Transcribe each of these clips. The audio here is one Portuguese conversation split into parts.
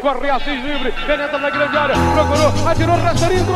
corre Assis livre, penetra na grande área, procurou, atirou, rasteirinho, gol!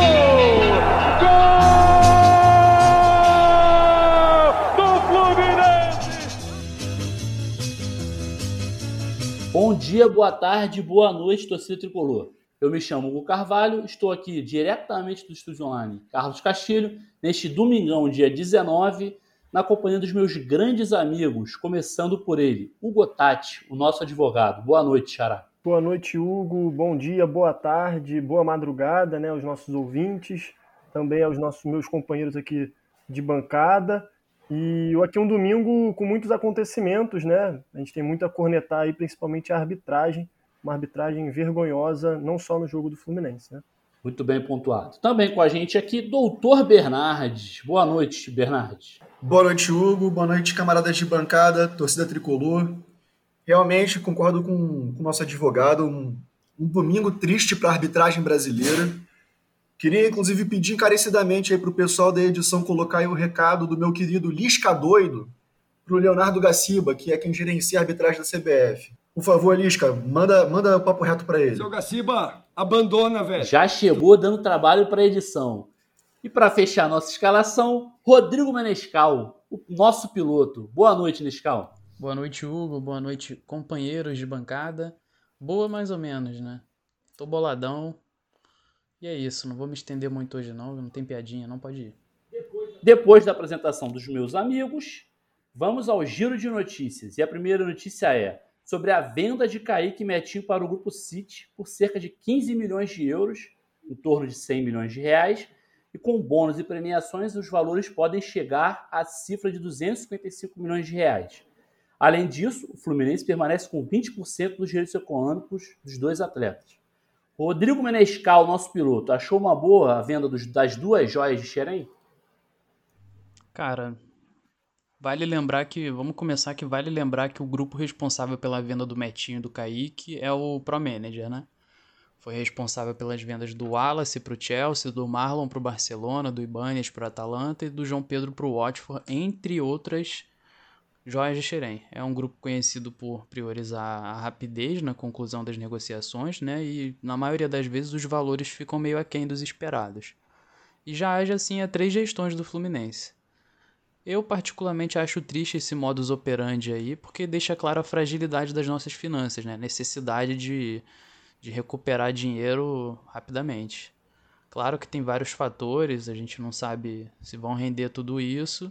Bom dia, boa tarde, boa noite, torcida tricolor. Eu me chamo Hugo Carvalho, estou aqui diretamente do estúdio online Carlos Castilho, neste domingão, dia 19, na companhia dos meus grandes amigos, começando por ele, Hugo Tati, o nosso advogado. Boa noite, Xará. Boa noite, Hugo. Bom dia, boa tarde, boa madrugada, né, aos nossos ouvintes, também aos nossos meus companheiros aqui de bancada. E aqui é um domingo com muitos acontecimentos, né? A gente tem muito a cornetar aí, principalmente a arbitragem, uma arbitragem vergonhosa, não só no jogo do Fluminense, né? Muito bem pontuado. Também com a gente aqui, doutor Bernardes. Boa noite, Bernardes. Boa noite, Hugo. Boa noite, camaradas de bancada, torcida tricolor. Realmente concordo com o nosso advogado. Um, um domingo triste para a arbitragem brasileira. Queria, inclusive, pedir encarecidamente aí para o pessoal da edição colocar aí o recado do meu querido Lisca Doido para o Leonardo Gaciba, que é quem gerencia a arbitragem da CBF. Por favor, Lisca, manda, manda o papo reto para ele. Seu Gaciba, abandona, velho. Já chegou dando trabalho para a edição. E para fechar nossa escalação, Rodrigo Menescal, o nosso piloto. Boa noite, Nescal. Boa noite, Hugo. Boa noite, companheiros de bancada. Boa mais ou menos, né? Tô boladão, e é isso, não vou me estender muito hoje não, não tem piadinha, não pode ir. Depois da apresentação dos meus amigos, vamos ao giro de notícias. E a primeira notícia é sobre a venda de Kaique Metinho para o Grupo City por cerca de 15 milhões de euros, em torno de 100 milhões de reais, e com bônus e premiações os valores podem chegar à cifra de 255 milhões de reais. Além disso, o Fluminense permanece com 20% dos direitos econômicos dos dois atletas. Rodrigo Menescal, nosso piloto, achou uma boa a venda dos, das duas joias de Xerém? Cara, vale lembrar que. Vamos começar que vale lembrar que o grupo responsável pela venda do Metinho e do Kaique é o Pro Manager, né? Foi responsável pelas vendas do Wallace para o Chelsea, do Marlon para o Barcelona, do Ibanez para o Atalanta e do João Pedro para o Watford, entre outras Joias de Xerém é um grupo conhecido por priorizar a rapidez na conclusão das negociações, né? E na maioria das vezes os valores ficam meio aquém dos esperados. E já age assim há três gestões do Fluminense. Eu particularmente acho triste esse modus operandi aí, porque deixa claro a fragilidade das nossas finanças, né? Necessidade de, de recuperar dinheiro rapidamente. Claro que tem vários fatores, a gente não sabe se vão render tudo isso,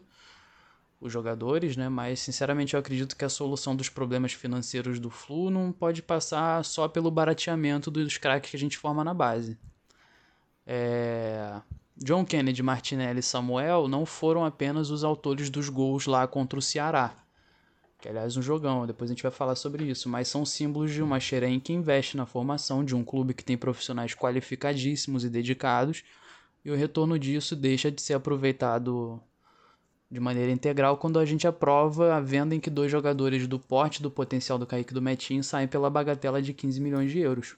os jogadores, né? Mas sinceramente eu acredito que a solução dos problemas financeiros do Flu não pode passar só pelo barateamento dos craques que a gente forma na base. É... John Kennedy, Martinelli e Samuel não foram apenas os autores dos gols lá contra o Ceará. Que aliás um jogão, depois a gente vai falar sobre isso, mas são símbolos de uma Xerém que investe na formação de um clube que tem profissionais qualificadíssimos e dedicados, e o retorno disso deixa de ser aproveitado de maneira integral quando a gente aprova a venda em que dois jogadores do porte do potencial do Kaique do Metinho saem pela bagatela de 15 milhões de euros.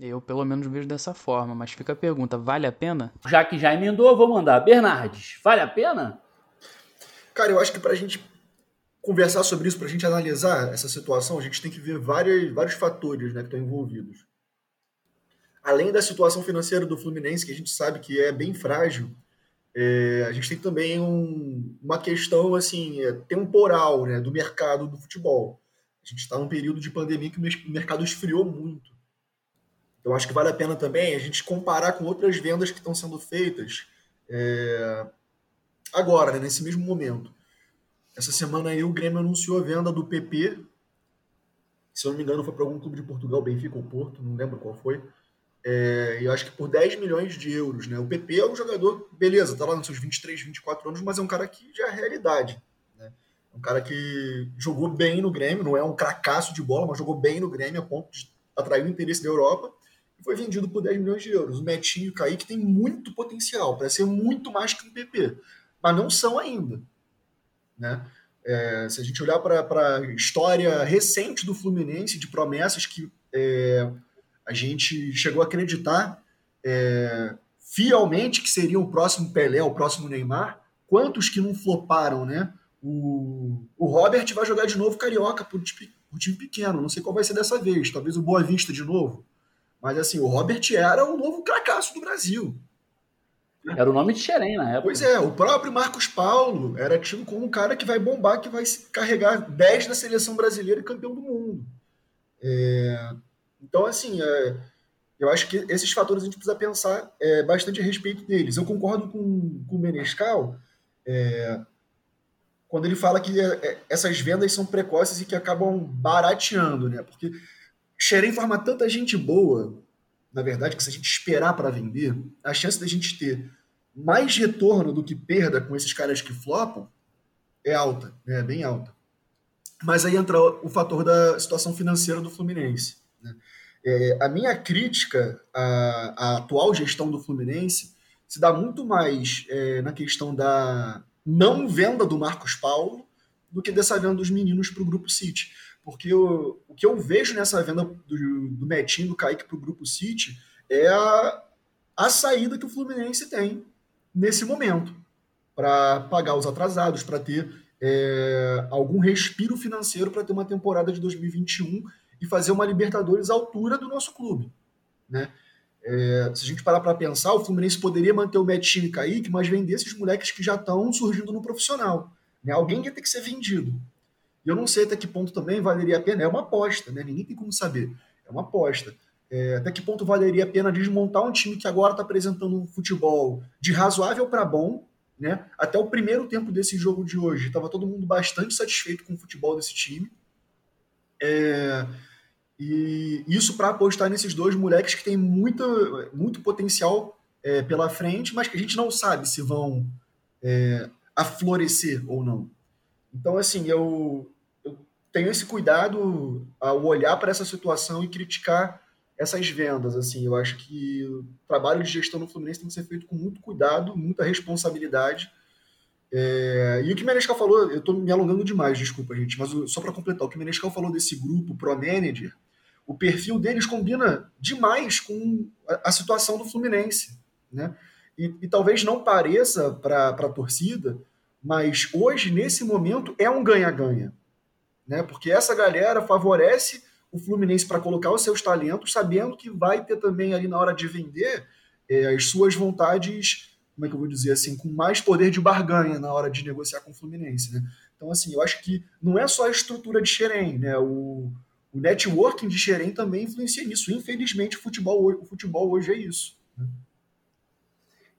Eu, pelo menos, vejo dessa forma, mas fica a pergunta: vale a pena? Já que já emendou, vou mandar. Bernardes, vale a pena? Cara, eu acho que para a gente conversar sobre isso, para a gente analisar essa situação, a gente tem que ver vários, vários fatores né, que estão envolvidos. Além da situação financeira do Fluminense, que a gente sabe que é bem frágil, é, a gente tem também um, uma questão assim é, temporal né, do mercado do futebol. A gente está num período de pandemia que o mercado esfriou muito. Então acho que vale a pena também a gente comparar com outras vendas que estão sendo feitas é, agora, né, nesse mesmo momento. Essa semana aí o Grêmio anunciou a venda do PP. Se eu não me engano, foi para algum clube de Portugal, Benfica ou Porto, não lembro qual foi é, eu acho que por 10 milhões de euros. Né? O PP é um jogador, beleza, tá lá nos seus 23, 24 anos, mas é um cara que já é realidade. Né? É um cara que jogou bem no Grêmio, não é um cracaço de bola, mas jogou bem no Grêmio a ponto de atrair o interesse da Europa e foi vendido por 10 milhões de euros. O Metinho e o Kaique tem muito potencial para ser muito mais que um PP, mas não são ainda. Né? É, se a gente olhar para a história recente do Fluminense, de promessas que é, a gente chegou a acreditar é, fielmente que seria o próximo Pelé, o próximo Neymar. Quantos que não floparam, né? O, o Robert vai jogar de novo Carioca por, um time pequeno. Não sei qual vai ser dessa vez. Talvez o Boa Vista de novo. Mas assim, o Robert era o novo cracaço do Brasil. Era o nome de Xerém na época. Pois é, o próprio Marcos Paulo era tido como um cara que vai bombar, que vai carregar 10 da seleção brasileira e campeão do mundo. É... Então, assim, é... eu acho que esses fatores a gente precisa pensar é, bastante a respeito deles. Eu concordo com, com o Menescal é... quando ele fala que é, é, essas vendas são precoces e que acabam barateando, né? Porque Xerém forma tanta gente boa, na verdade, que se a gente esperar para vender, a chance da gente ter mais retorno do que perda com esses caras que flopam é alta, né? é bem alta. Mas aí entra o fator da situação financeira do Fluminense. Né? É, a minha crítica à, à, atual gestão do Fluminense se dá muito mais é, na questão da não venda do Marcos Paulo do que dessa venda dos meninos para o Grupo City. Porque o, o que eu vejo nessa venda do, do Metinho, do Kaique para o Grupo City é a, a saída que o Fluminense tem nesse momento para pagar os atrasados, para ter é, algum respiro financeiro para ter uma temporada de 2021 e fazer uma Libertadores à altura do nosso clube. Né? É, se a gente parar para pensar, o Fluminense poderia manter o Metinho e Kaique, mas vender esses moleques que já estão surgindo no profissional. Né? Alguém ia ter que ser vendido. E eu não sei até que ponto também valeria a pena. É uma aposta, né? ninguém tem como saber. É uma aposta. É, até que ponto valeria a pena desmontar um time que agora está apresentando um futebol de razoável para bom, né? Até o primeiro tempo desse jogo de hoje, estava todo mundo bastante satisfeito com o futebol desse time. É, e isso para apostar nesses dois moleques que têm muito, muito potencial é, pela frente, mas que a gente não sabe se vão é, aflorescer ou não. Então, assim, eu, eu tenho esse cuidado ao olhar para essa situação e criticar essas vendas. Assim, eu acho que o trabalho de gestão no Fluminense tem que ser feito com muito cuidado, muita responsabilidade. É, e o que o Menescal falou, eu estou me alongando demais, desculpa, gente, mas só para completar, o que o Menescal falou desse grupo Pro Manager, o perfil deles combina demais com a, situação do Fluminense. Né? E, e talvez não pareça para a torcida, mas hoje, nesse momento, é um ganha-ganha. Né? Porque essa galera favorece o Fluminense para colocar os seus talentos, sabendo que vai ter também ali na hora de vender é, as suas vontades, como é que eu vou dizer assim, com mais poder de barganha na hora de negociar com o Fluminense, né? Então, assim, eu acho que não é só a estrutura de Xerém, né? O, o networking de Xerém também influencia nisso. Infelizmente, o futebol, o futebol hoje é isso. Né?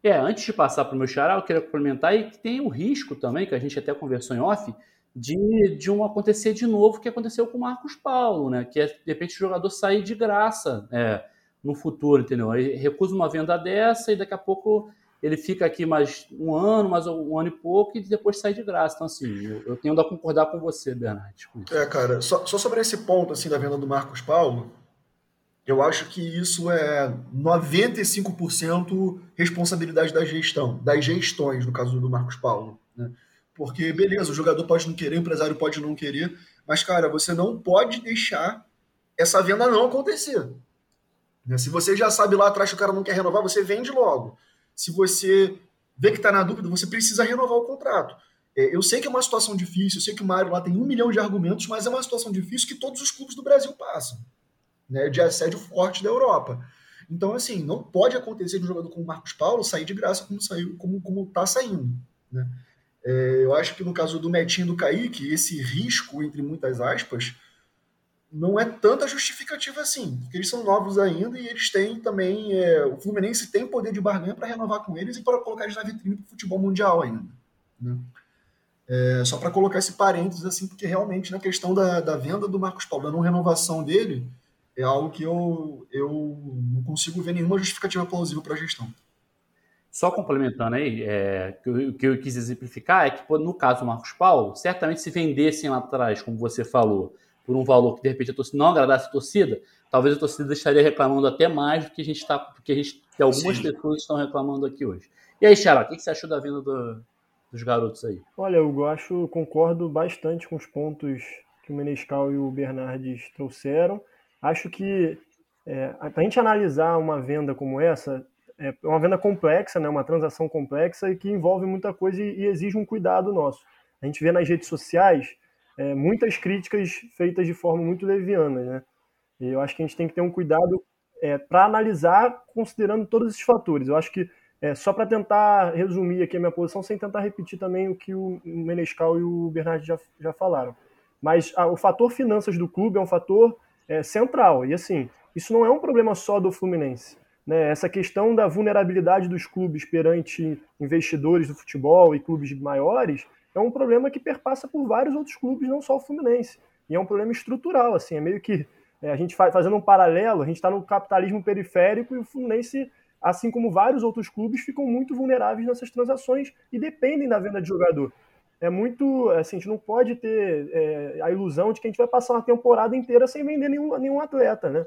É, antes de passar para o meu xará, eu queria complementar e que tem o risco também, que a gente até conversou em off, de, de um acontecer de novo que aconteceu com o Marcos Paulo, né? Que é, de repente, o jogador sair de graça é, no futuro, entendeu? Ele recusa uma venda dessa e daqui a pouco ele fica aqui mais um ano, mais um ano e pouco, e depois sai de graça. Então, assim, eu, eu tenho a concordar com você, Bernardo. É, cara, só, só, sobre esse ponto, assim, da venda do Marcos Paulo, eu acho que isso é 95% responsabilidade da gestão, das gestões, no caso do Marcos Paulo, né? Porque, beleza, o jogador pode não querer, o empresário pode não querer, mas, cara, você não pode deixar essa venda não acontecer. Né? Se você já sabe lá atrás que o cara não quer renovar, você vende logo. Se você vê que está na dúvida, você precisa renovar o contrato. É, eu sei que é uma situação difícil, eu sei que o Mário lá tem um milhão de argumentos, mas é uma situação difícil que todos os clubes do Brasil passam, né, de assédio forte da Europa. Então, assim, não pode acontecer de um jogador como o Marcos Paulo sair de graça como saiu, como, como tá saindo. Né? É, eu acho que no caso do Metinho e do Kaique, esse risco, entre muitas aspas, não é tanta justificativa assim, porque eles são novos ainda e eles têm também. É, o Fluminense tem poder de barganha para renovar com eles e para colocar eles na vitrine do futebol mundial ainda. Né? É, só para colocar esse parênteses, assim, porque realmente na questão da, da venda do Marcos Paulo, da não renovação dele, é algo que eu, eu não consigo ver nenhuma justificativa plausível para a gestão. Só complementando aí, é, o que eu quis exemplificar é que, no caso do Marcos Paulo, certamente se vendessem lá atrás, como você falou, por um valor que de repente a torcida não agradasse a torcida, talvez a torcida estaria reclamando até mais do que a gente está, porque a gente, que algumas Sim. pessoas estão reclamando aqui hoje. E aí, Xará, o que você achou da venda do, dos garotos aí? Olha, eu acho, concordo bastante com os pontos que o Menescal e o Bernardes trouxeram. Acho que é, para a gente analisar uma venda como essa, é uma venda complexa, né, uma transação complexa e que envolve muita coisa e, e exige um cuidado nosso. A gente vê nas redes sociais é, muitas críticas feitas de forma muito leviana, né? E eu acho que a gente tem que ter um cuidado é, para analisar considerando todos esses fatores. Eu acho que é, só para tentar resumir aqui a minha posição, sem tentar repetir também o que o Menescal e o Bernardo já, já falaram. Mas a, o fator finanças do clube é um fator é, central. E assim, isso não é um problema só do Fluminense. Né? Essa questão da vulnerabilidade dos clubes perante investidores do futebol e clubes maiores é um problema que perpassa por vários outros clubes, não só o Fluminense. E é um problema estrutural, assim, é meio que é, a gente faz, fazendo um paralelo, a gente está no capitalismo periférico e o Fluminense, assim como vários outros clubes, ficam muito vulneráveis nessas transações e dependem da venda de jogador. É muito. Assim, a gente não pode ter é, a ilusão de que a gente vai passar uma temporada inteira sem vender nenhum, nenhum atleta, né?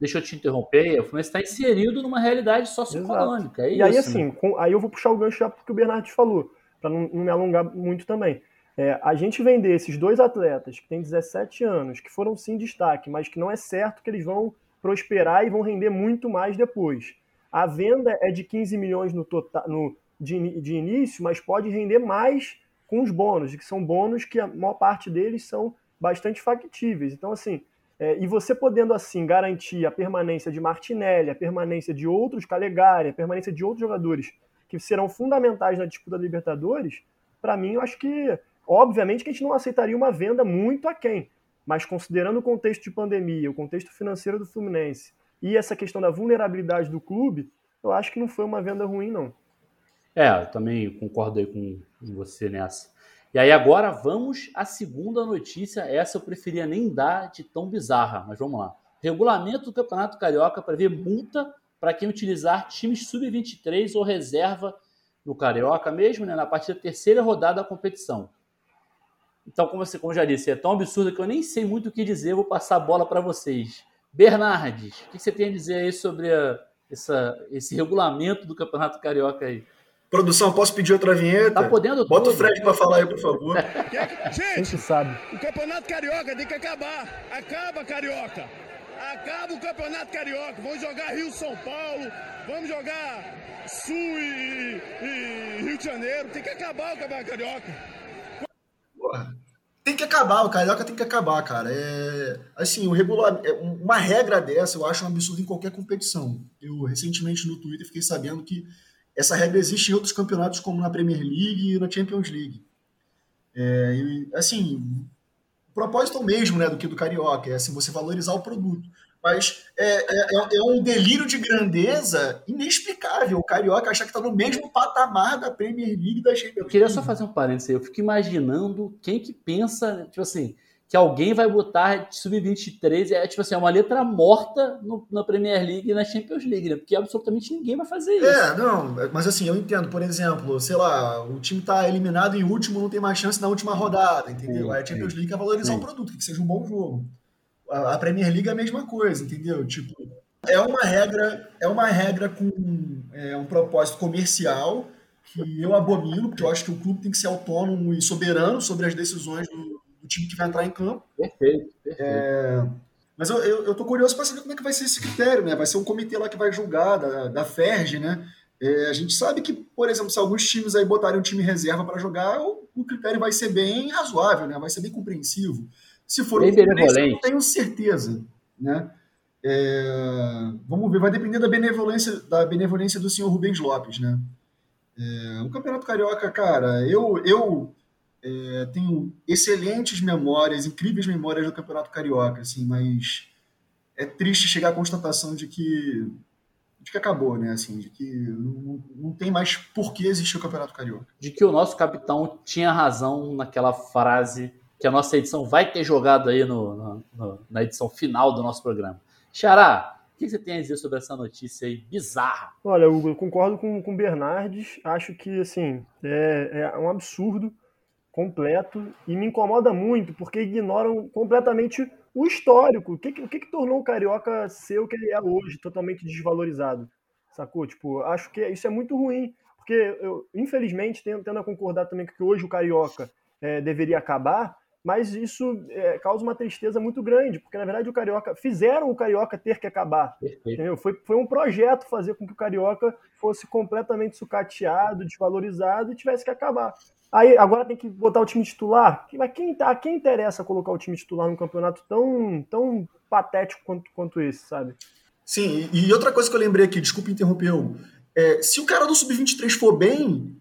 Deixa eu te interromper, o Fluminense está inserido numa realidade socioeconômica. É e isso, aí, assim, né? com, aí eu vou puxar o gancho já porque o Bernardo falou, para não, não me alongar muito também. É, a gente vender esses dois atletas que têm 17 anos, que foram sim destaque, mas que não é certo que eles vão prosperar e vão render muito mais depois. A venda é de 15 milhões no total, no, de, de início, mas pode render mais com os bônus, que são bônus que a maior parte deles são bastante factíveis. Então, assim, é, e você podendo assim garantir a permanência de Martinelli, a permanência de outros Calegari, a permanência de outros jogadores que serão fundamentais na disputa da Libertadores, para mim eu acho que Obviamente que a gente não aceitaria uma venda muito aquém, mas considerando o contexto de pandemia, o contexto financeiro do Fluminense e essa questão da vulnerabilidade do clube, eu acho que não foi uma venda ruim, não. É, eu também concordo aí com você nessa. E aí agora vamos à segunda notícia. Essa eu preferia nem dar de tão bizarra, mas vamos lá. Regulamento do Campeonato Carioca prevê multa para quem utilizar times sub-23 ou reserva no Carioca mesmo, né, na partir da terceira rodada da competição. Então, como, você, como já disse, é tão absurdo que eu nem sei muito o que dizer, vou passar a bola para vocês. Bernardes, o que você tem a dizer aí sobre a, essa, esse regulamento do Campeonato Carioca aí? Produção, posso pedir outra vinheta? Tá podendo Bota tudo. o Fred para falar aí, por favor. Gente, sabe. o Campeonato Carioca tem que acabar. Acaba, Carioca. Acaba o Campeonato Carioca. Vamos jogar Rio-São Paulo, vamos jogar Sul e, e Rio de Janeiro. Tem que acabar o Campeonato Carioca. Tem que acabar, o Carioca tem que acabar, cara. É, assim, o regular, é, uma regra dessa eu acho um absurdo em qualquer competição. Eu recentemente no Twitter fiquei sabendo que essa regra existe em outros campeonatos, como na Premier League e na Champions League. É, e, assim, propósito é o mesmo né, do que do Carioca, é assim, você valorizar o produto. Mas é, é, é, é, um delírio de grandeza inexplicável. O Carioca achar que está no mesmo patamar da Premier League da Champions Eu queria só fazer um parênteses aí. Eu fico imaginando quem que pensa, tipo assim, que alguém vai botar sub-23, é tipo assim, é uma letra morta no, na Premier League e na Champions League, né? Porque absolutamente ninguém vai fazer isso. É, não, mas assim, eu entendo, por exemplo, sei lá, o time tá eliminado em último, não tem mais chance na última rodada, entendeu? Aí a Champions League quer valorizar o produto, que seja um bom jogo a Premier League é a mesma coisa, entendeu? Tipo, é uma regra, é uma regra com é, um propósito comercial que eu abomino, porque eu acho que o clube tem que ser autônomo e soberano sobre as decisões do, time que vai entrar em campo. Perfeito, perfeito. É, mas eu, eu, eu, tô curioso para saber como é que vai ser esse critério, né? Vai ser um comitê lá que vai julgar, da, da FERJ, né? É, a gente sabe que, por exemplo, se alguns times aí botarem um time reserva para jogar, o, o, critério vai ser bem razoável, né? Vai ser bem compreensivo. Se for Bem um eu não tenho certeza. Né? É, vamos ver, vai depender da benevolência, da benevolência do senhor Rubens Lopes. Né? É, o Campeonato Carioca, cara, eu, eu é, tenho excelentes memórias, incríveis memórias do Campeonato Carioca, assim, mas é triste chegar à constatação de que de que acabou, né? Assim, de que não, não tem mais por que existir o Campeonato Carioca. De que o nosso capitão tinha razão naquela frase que a nossa edição vai ter jogado aí no, no, na edição final do nosso programa. Xará, o que você tem a dizer sobre essa notícia aí bizarra? Olha, Hugo, eu concordo com o Bernardes. Acho que, assim, é, é, um absurdo completo e me incomoda muito porque ignoram completamente o histórico. O que, o que, que tornou o Carioca ser o que ele é hoje, totalmente desvalorizado? Sacou? Tipo, acho que isso é muito ruim. Porque eu, infelizmente, tendo, tendo a concordar também que hoje o Carioca é, deveria acabar, mas isso é, causa uma tristeza muito grande, porque na verdade o Carioca fizeram o Carioca ter que acabar. Foi, foi um projeto fazer com que o Carioca fosse completamente sucateado, desvalorizado e tivesse que acabar. Aí agora tem que botar o time titular. Mas quem, a quem interessa colocar o time titular num campeonato tão, tão patético quanto, quanto esse, sabe? Sim, e outra coisa que eu lembrei aqui, desculpa interromper, é, se o cara do Sub-23 for bem,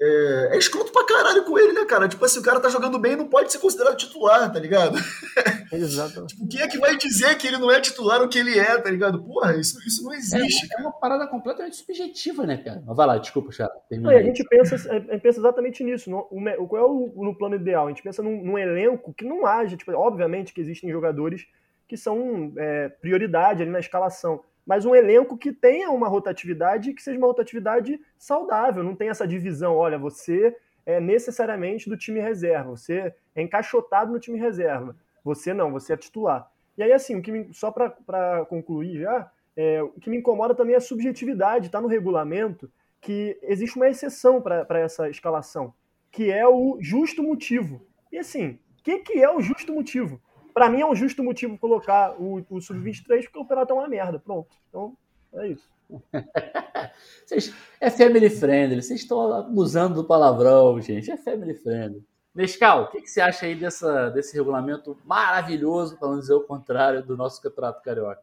é, é escroto pra caralho com ele, né, cara? Tipo assim, o cara tá jogando bem não pode ser considerado titular, tá ligado? Exato. tipo, quem é que vai dizer que ele não é titular o que ele é, tá ligado? Porra, isso, isso não existe. É, é uma parada completamente subjetiva, né, cara? Mas vai lá, desculpa, Chara. A gente pensa, a pensa exatamente nisso. No, o, qual é o no plano ideal? A gente pensa num, num, elenco que não haja, tipo, obviamente que existem jogadores que são é, prioridade ali na escalação mas um elenco que tenha uma rotatividade que seja uma rotatividade saudável, não tem essa divisão, olha, você é necessariamente do time reserva, você é encaixotado no time reserva, você não, você é titular. E aí, assim, o que me, só para concluir já, é, o que me incomoda também é a subjetividade, está no regulamento que existe uma exceção para essa escalação, que é o justo motivo. E assim, o que, que é o justo motivo? Para mim é um justo motivo colocar o, o Sub-23, porque o campeonato é uma merda. Pronto. Então, é isso. Vocês, é family friendly. Vocês estão abusando do palavrão, gente. É family friendly. Nescal, o que, que, você acha aí dessa, desse regulamento maravilhoso, para não dizer o contrário, do nosso campeonato carioca?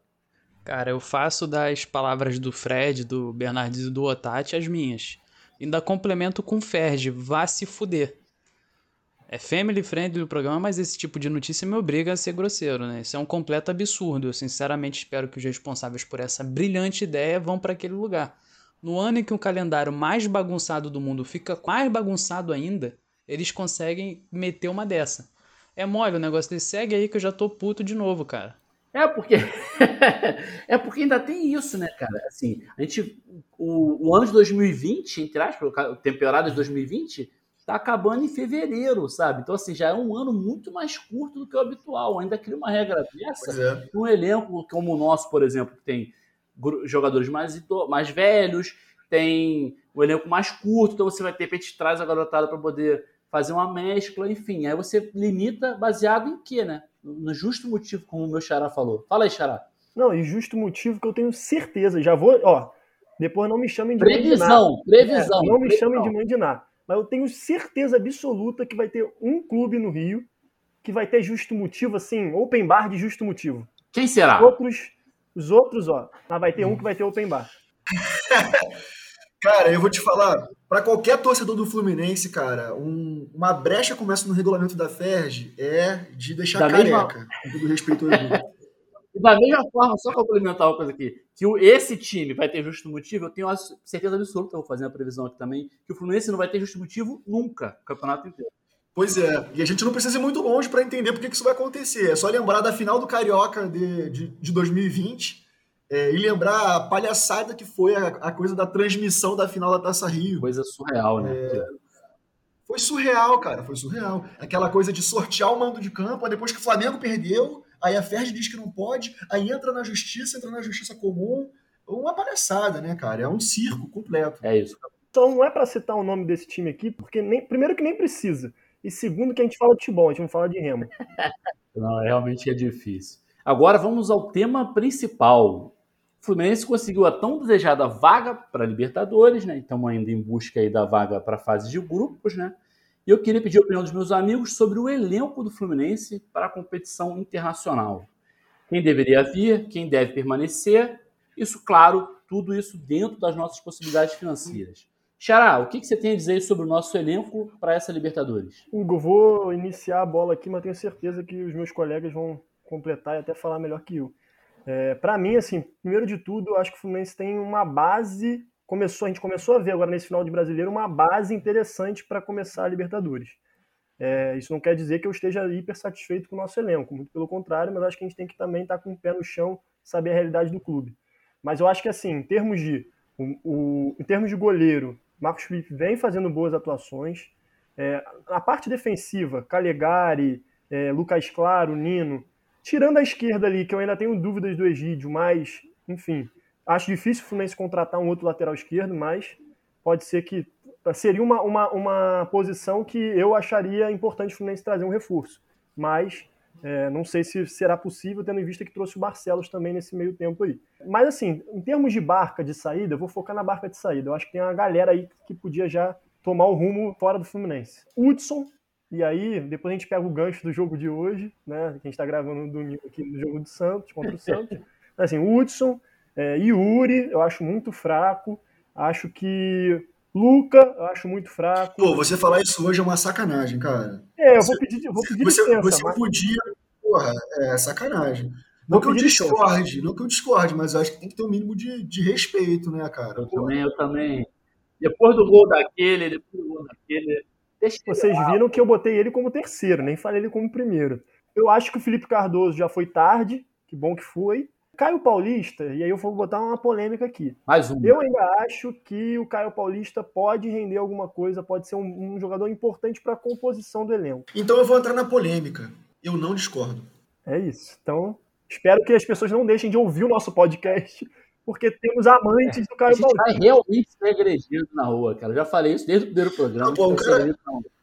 Cara, eu faço das palavras do Fred, do Bernardino e do Otati as minhas. Ainda complemento com o Ferdi, vá se fuder. É family friendly o programa, mas esse tipo de notícia me obriga a ser grosseiro, né? Isso é um completo absurdo. Eu sinceramente espero que os responsáveis por essa brilhante ideia vão para aquele lugar. No ano em que o calendário mais bagunçado do mundo fica mais bagunçado ainda, eles conseguem meter uma dessa. É mole o negócio desse segue aí que eu já tô puto de novo, cara. É porque é porque ainda tem isso, né, cara? Assim, a gente o, o ano de 2020, entre aspas, temporada de 2020, tá acabando em fevereiro, sabe? Então, assim, já é um ano muito mais curto do que o habitual. Ainda cria uma regra dessa é. um elenco como o nosso, por exemplo, que tem jogadores mais, mais velhos, tem o um elenco mais curto, então você vai ter, de repente, traz a garotada para poder fazer uma mescla, enfim. Aí você limita baseado em quê, né? No justo motivo, como o meu Xará falou. Fala aí, Xará. Não, e justo motivo que eu tenho certeza, já vou, ó, depois não me chamem de previsão, Previsão, é, não me previsão. chamem de mandinar mas eu tenho certeza absoluta que vai ter um clube no Rio que vai ter justo motivo, assim, open bar de justo motivo. Quem será? Os outros, os outros ó, mas vai ter um que vai ter open bar. cara, eu vou te falar, para qualquer torcedor do Fluminense, cara, um, uma brecha começa no regulamento da FERJ é de deixar da careca, mesma... com todo respeito ao e da mesma forma, só complementar uma coisa aqui, que esse time vai ter justo motivo, eu tenho certeza absoluta, vou fazer a previsão aqui também, que o Fluminense não vai ter justo motivo nunca, o campeonato inteiro. Pois é, e a gente não precisa ir muito longe para entender por que isso vai acontecer. É só lembrar da final do Carioca de, de, de 2020 é, e lembrar a palhaçada que foi a, a, coisa da transmissão da final da Taça Rio. Coisa surreal, né? É, foi surreal, cara, foi surreal. Aquela coisa de sortear o mando de campo, depois que o Flamengo perdeu, aí a FERJ diz que não pode, aí entra na justiça, entra na justiça comum. Uma palhaçada, né, cara? É um circo completo. É isso. Então não é para citar o nome desse time aqui, porque nem, primeiro que nem precisa. E segundo que a gente fala de futebol, a gente não fala de remo. não, realmente é difícil. Agora vamos ao tema principal. O Fluminense conseguiu a tão desejada vaga para Libertadores, né? Estamos ainda em busca aí da vaga para a fase de grupos, né? E eu queria pedir a opinião dos meus amigos sobre o elenco do Fluminense para a competição internacional. Quem deveria vir, quem deve permanecer, isso, claro, tudo isso dentro das nossas possibilidades financeiras. Xará, o que, você tem a dizer sobre o nosso elenco para essa Libertadores? Hugo, vou iniciar a bola aqui, mas tenho certeza que os meus colegas vão completar e até falar melhor que eu. É, para mim, assim, primeiro de tudo, eu acho que o Fluminense tem uma base começou, a gente começou a ver agora nesse final de brasileiro uma base interessante para começar a Libertadores. É, isso não quer dizer que eu esteja hiper satisfeito com o nosso elenco, muito pelo contrário, mas acho que a gente tem que também estar tá com o pé no chão, saber a realidade do clube. Mas eu acho que assim, em termos de, o, o em termos de goleiro, Marcos Felipe vem fazendo boas atuações. É, a parte defensiva, Calegari, é, Lucas Claro, Nino, tirando a esquerda ali, que eu ainda tenho dúvidas do Egídio, mas, enfim, Acho difícil o Fluminense contratar um outro lateral esquerdo, mas pode ser que seria uma, uma, uma posição que eu acharia importante o Fluminense trazer um reforço. Mas é, não sei se será possível, tendo em vista que trouxe o Barcelos também nesse meio tempo aí. Mas assim, em termos de barca de saída, eu vou focar na barca de saída. Eu acho que tem uma galera aí que podia já tomar o rumo fora do Fluminense. Hudson, e aí depois a gente pega o gancho do jogo de hoje, né? Que a gente está gravando no domingo aqui no jogo do Santos, contra o Santos. assim, Hudson, é, Yuri, eu acho muito fraco. Acho que Luca, eu acho muito fraco. Pô, você falar isso hoje é uma sacanagem, cara. É, eu vou pedir, vou pedir você, licença. Você mas... podia. Porra, é sacanagem. Não que eu discorde, licença. não que eu discorde, mas eu acho que tem que ter um mínimo de, de respeito, né, cara? Eu também, eu também. Depois do gol daquele, depois do gol daquele. Vocês viram que eu botei ele como terceiro, nem falei ele como primeiro. Eu acho que o Felipe Cardoso já foi tarde, que bom que foi. Caio Paulista, e aí eu vou botar uma polêmica aqui. Mais um. Eu ainda acho que o Caio Paulista pode render alguma coisa, pode ser um, um jogador importante para a composição do elenco. Então eu vou entrar na polêmica. Eu não discordo. É isso. Então, espero que as pessoas não deixem de ouvir o nosso podcast porque temos amantes é, do Caio Paulista. Vai realmente ser agredido na rua, cara. Eu já falei isso desde o primeiro programa. Não, pô, o, cara,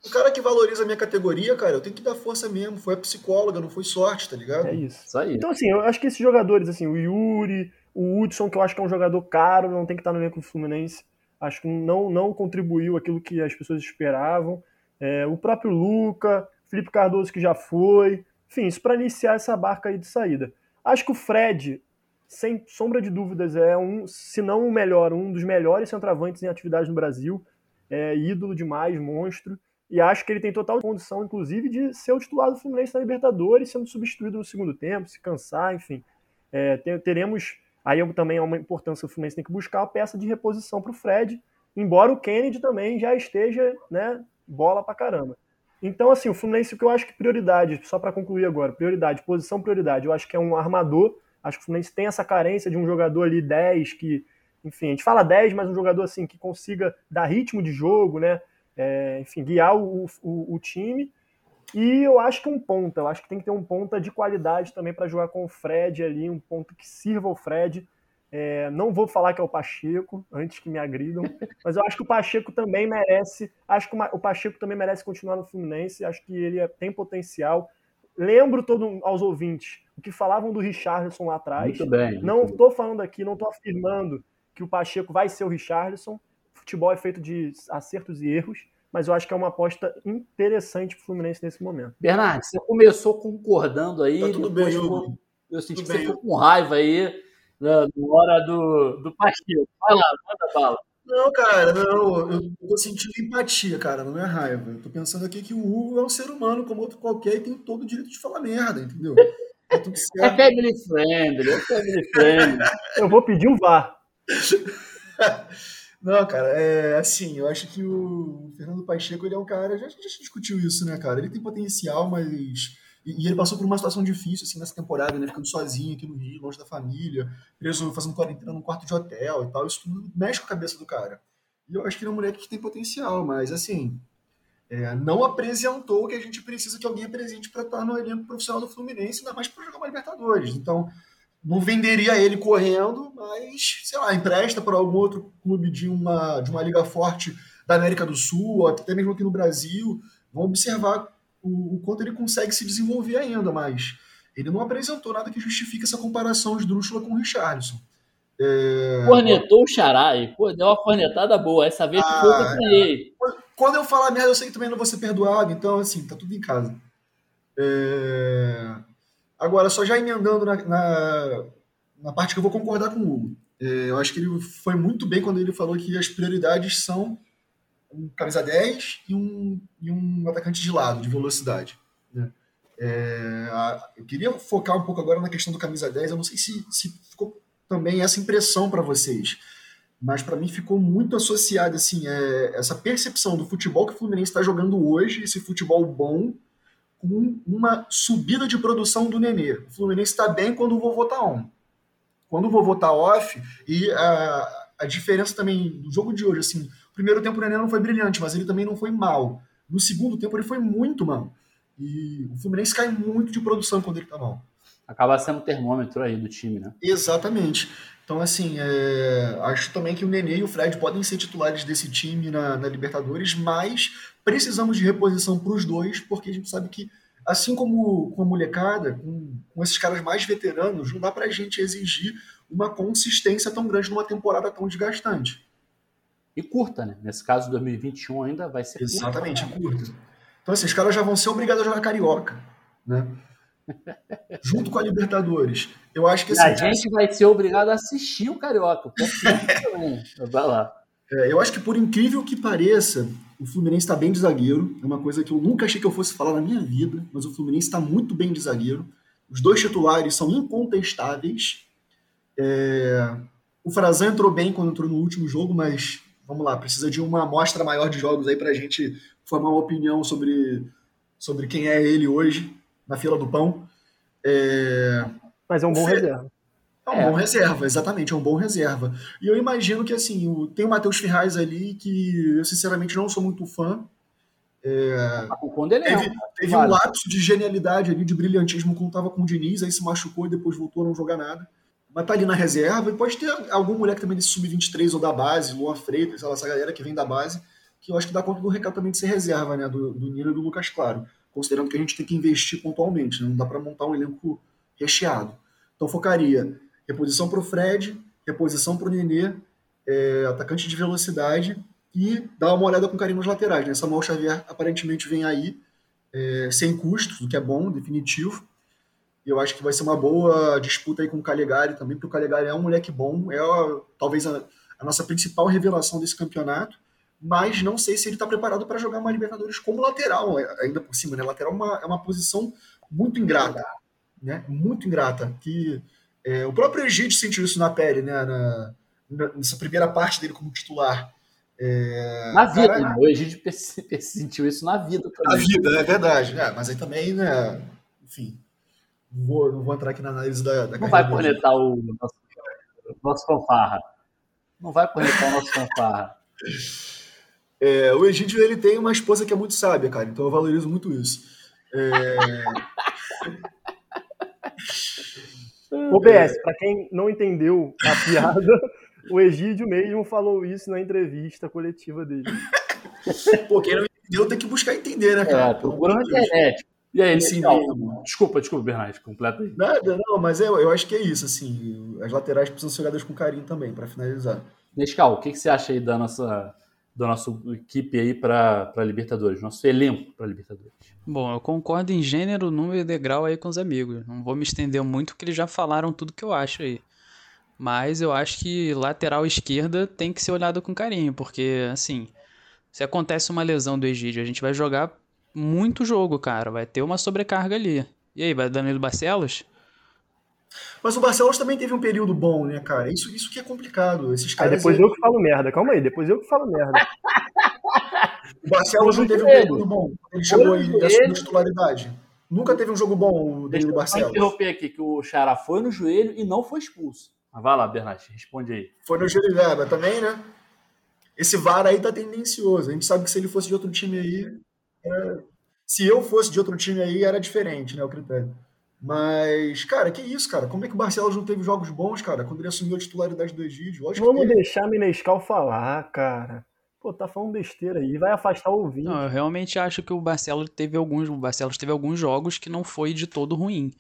o, cara, que valoriza a minha categoria, cara, eu tenho que dar força mesmo. Foi a psicóloga, não foi sorte, tá ligado? É isso. isso aí. Então, assim, eu acho que esses jogadores, assim, o Yuri, o Hudson, que eu acho que é um jogador caro, não tem que estar no elenco do Fluminense. Acho que não, não contribuiu aquilo que as pessoas esperavam. É, o próprio Luca, Felipe Cardoso, que já foi. Enfim, isso para iniciar essa barca aí de saída. Acho que o Fred sem sombra de dúvidas, é um, se não o melhor, um dos melhores centroavantes em atividade no Brasil. É ídolo demais, monstro. E acho que ele tem total condição, inclusive, de ser o titular do Fluminense na Libertadores, sendo substituído no segundo tempo, se cansar, enfim. É, teremos. Aí também é uma importância, o Fluminense tem que buscar a peça de reposição para o Fred, embora o Kennedy também já esteja, né, bola pra caramba. Então, assim, o Fluminense, o que eu acho que prioridade, só para concluir agora, prioridade, posição prioridade, eu acho que é um armador Acho que o Fluminense tem essa carência de um jogador ali 10 que, enfim, a gente fala 10, mas um jogador assim que consiga dar ritmo de jogo, né? É, enfim, guiar o, o, o, time. E eu acho que um ponta, eu acho que tem que ter um ponta de qualidade também para jogar com o Fred ali, um ponto que sirva o Fred. É, não vou falar que é o Pacheco, antes que me agridam, mas eu acho que o Pacheco também merece. Acho que o Pacheco também merece continuar no Fluminense. Acho que ele é, tem potencial. Lembro todo aos ouvintes o que falavam do Richarlison lá atrás. Muito bem. Não estou falando aqui, não estou afirmando que o Pacheco vai ser o Richarlison. Futebol é feito de acertos e erros, mas eu acho que é uma aposta interessante para o Fluminense nesse momento. Bernardo, você começou concordando aí. Tá tudo bem, eu, eu senti tudo que bem. você ficou com raiva aí na, na hora do, do Pacheco. Vai lá, manda bala. Não, cara, não. Eu tô sentindo empatia, cara, não é raiva. Eu tô pensando aqui que o Hugo é um ser humano como outro qualquer e tem todo o direito de falar merda, entendeu? É, tudo certo. é family friendly, é family friendly. eu vou pedir um VAR. Não, cara, é assim, eu acho que o Fernando Pacheco, ele é um cara, já, já discutiu isso, né, cara? Ele tem potencial, mas e, e, ele passou por uma situação difícil, assim, nessa temporada, né? Ficando sozinho aqui no Rio, longe da família, preso, fazendo quarentena num quarto de hotel e tal. Isso tudo mexe com a cabeça do cara. E eu acho que ele é um moleque que tem potencial, mas, assim, é, não apresentou o que a gente precisa que alguém apresente para estar no elenco profissional do Fluminense, ainda mais para jogar uma Libertadores. Então, não venderia ele correndo, mas, sei lá, empresta para algum outro clube de uma, de uma liga forte da América do Sul, até mesmo aqui no Brasil. Vão observar o, o quanto ele consegue se desenvolver ainda, mas ele não apresentou nada que justifique essa comparação de Drúxula com o Richardson. É... Cornetou o Xarai, pô, deu uma cornetada boa. Essa vez ah, foi eu ganhei. Quando eu falar merda, eu sei que também não vou ser perdoado, então, assim, tá tudo em casa. É... Agora, só já emendando na, na, na, parte que eu vou concordar com o Hugo. É, eu acho que ele foi muito bem quando ele falou que as prioridades são um camisa 10 e um, e um atacante de lado, de velocidade. Né? É, a, eu queria focar um pouco agora na questão do camisa 10. Eu não sei se, se ficou também essa impressão para vocês, mas para mim ficou muito associado assim, é, essa percepção do futebol que o Fluminense está jogando hoje, esse futebol bom, com uma subida de produção do Nenê. O Fluminense está bem quando o vovô está on. Quando o vovô está off, e a, a diferença também do jogo de hoje, assim, primeiro tempo o Nenê não foi brilhante, mas ele também não foi mal. No segundo tempo ele foi muito mal. E o Fluminense cai muito de produção quando ele tá mal. Acaba sendo o termômetro aí do time, né? Exatamente. Então, assim, é... acho também que o Nenê e o Fred podem ser titulares desse time na, na Libertadores, mas precisamos de reposição para os dois, porque a gente sabe que, assim como com a molecada, com, com esses caras mais veteranos, não dá para a gente exigir uma consistência tão grande numa temporada tão desgastante. E curta, né? Nesse caso, 2021 ainda vai ser Exatamente, curta. curta. Então, assim, os caras já vão ser obrigados a jogar carioca, né? Junto com a Libertadores. Eu acho que assim, A gente vai ser obrigado a assistir o Carioca. vai lá. É, eu acho que, por incrível que pareça, o Fluminense está bem de zagueiro. É uma coisa que eu nunca achei que eu fosse falar na minha vida, mas o Fluminense está muito bem de zagueiro. Os dois titulares são incontestáveis. É... O Frazan entrou bem quando entrou no último jogo, mas vamos lá, precisa de uma amostra maior de jogos aí para a gente formar uma opinião sobre, sobre quem é ele hoje na fila do pão. É... Mas é um bom Fe... reserva. É um é. bom reserva, exatamente, é um bom reserva. E eu imagino que, assim, o, tem o Matheus Ferraz ali, que eu, sinceramente, não sou muito fã. É, ele é teve, teve vale. um lapso de genialidade ali, de brilhantismo, quando estava com o Diniz, aí se machucou e depois voltou a não jogar nada. Mas tá ali na reserva, e pode ter algum moleque também desse sub-23 ou da base, Luan Freitas, essa galera que vem da base, que eu acho que dá conta do recado também de ser reserva, né, do, do Nino e do Lucas Claro considerando que a gente tem que investir pontualmente, né? não dá para montar um elenco recheado. Então focaria reposição para o Fred, reposição para o Nenê, é, atacante de velocidade e dar uma olhada com carinho nos laterais. Né? Samuel Xavier aparentemente vem aí é, sem custos, o que é bom, definitivo. E eu acho que vai ser uma boa disputa aí com o Calegari também, porque o Calegari é um moleque bom, é talvez a, a nossa principal revelação desse campeonato mas não sei se ele está preparado para jogar uma Libertadores como lateral, é, ainda por cima, né? Lateral é uma, é uma posição muito ingrata, né? Muito ingrata. Que é, o próprio Egídio sentiu isso na pele, né? Na, nessa primeira parte dele como titular. É, na vida, cara, né? o Egídio sentiu isso na vida. Na vida, é verdade. Né? Mas aí também, né? Enfim, vou, não vou entrar aqui na análise da, da Não vai cornetar o nosso, nosso fanfarra. Não vai cornetar o nosso fanfarra. É, o Egídio ele tem uma esposa que é muito sábia, cara, então eu valorizo muito isso. É... OBS, para quem não entendeu a piada, o Egídio mesmo falou isso na entrevista coletiva dele. Pô, quem não entendeu tem que buscar entender, né, cara? É, procura na internet. E aí, Sim, desculpa, desculpa, Bernardo, completa aí. Nada, não, mas eu, eu acho que é isso, assim, as laterais precisam ser jogadas com carinho também, para finalizar. Nescal, o que, que você acha aí da nossa da nossa equipe aí para Libertadores, nosso elenco para Libertadores. Bom, eu concordo em gênero, número e degrau aí com os amigos. Não vou me estender muito, porque eles já falaram tudo que eu acho aí. Mas eu acho que lateral esquerda tem que ser olhado com carinho, porque, assim, se acontece uma lesão do Egídio, a gente vai jogar muito jogo, cara. Vai ter uma sobrecarga ali. E aí, vai Danilo Barcelos? Mas o Barcelos também teve um período bom, né, cara? Isso, isso que é complicado. Esses caras aí depois aí... eu que falo merda. Calma aí, depois eu que falo merda. o Barcelos não teve um período bom. Ele chegou aí da sua titularidade. Nunca teve um jogo bom o Danilo Barcelos. Deixa eu interromper aqui, que o Xará foi no joelho e não foi expulso. Mas vai lá, Bernardo, responde aí. Foi no joelho, mas também, né? Esse VAR aí tá tendencioso. A gente sabe que se ele fosse de outro time aí... É... Se eu fosse de outro time aí, era diferente, né, o critério. Mas, cara, que isso, cara? Como é que o Barcelos não teve jogos bons, cara, quando ele assumiu a titularidade do Egídio? Lógico Vamos deixar Minescal falar, cara. Pô, tá falando besteira aí, vai afastar o ouvinte. Não, eu realmente acho que o Barcelos teve alguns, o Barcelos teve alguns jogos que não foi de todo ruim.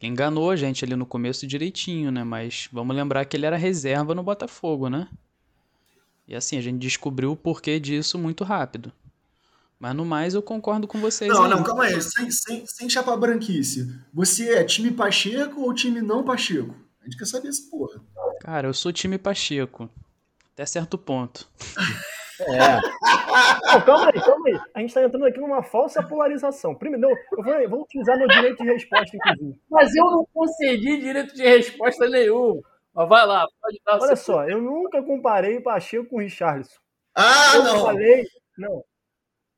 Ele enganou a gente ali no começo direitinho, né? Mas vamos lembrar que ele era reserva no Botafogo, né? E assim, a gente descobriu o porquê disso muito rápido. Mas no mais eu concordo com vocês. Não, aí. não, calma aí. Sem, sem, sem chapar branquice. Você é time Pacheco ou time não Pacheco? A gente quer saber essa porra. Cara, eu sou time Pacheco. Até certo ponto. É. Não, calma aí, calma aí. A gente tá entrando aqui numa falsa polarização. Primeiro, eu vou, eu vou utilizar meu direito de resposta, inclusive. Mas eu não concedi direito de resposta nenhum. Mas vai lá, pode dar Olha só, eu nunca comparei Pacheco com o Richarlison. Ah, eu não! Falei, não,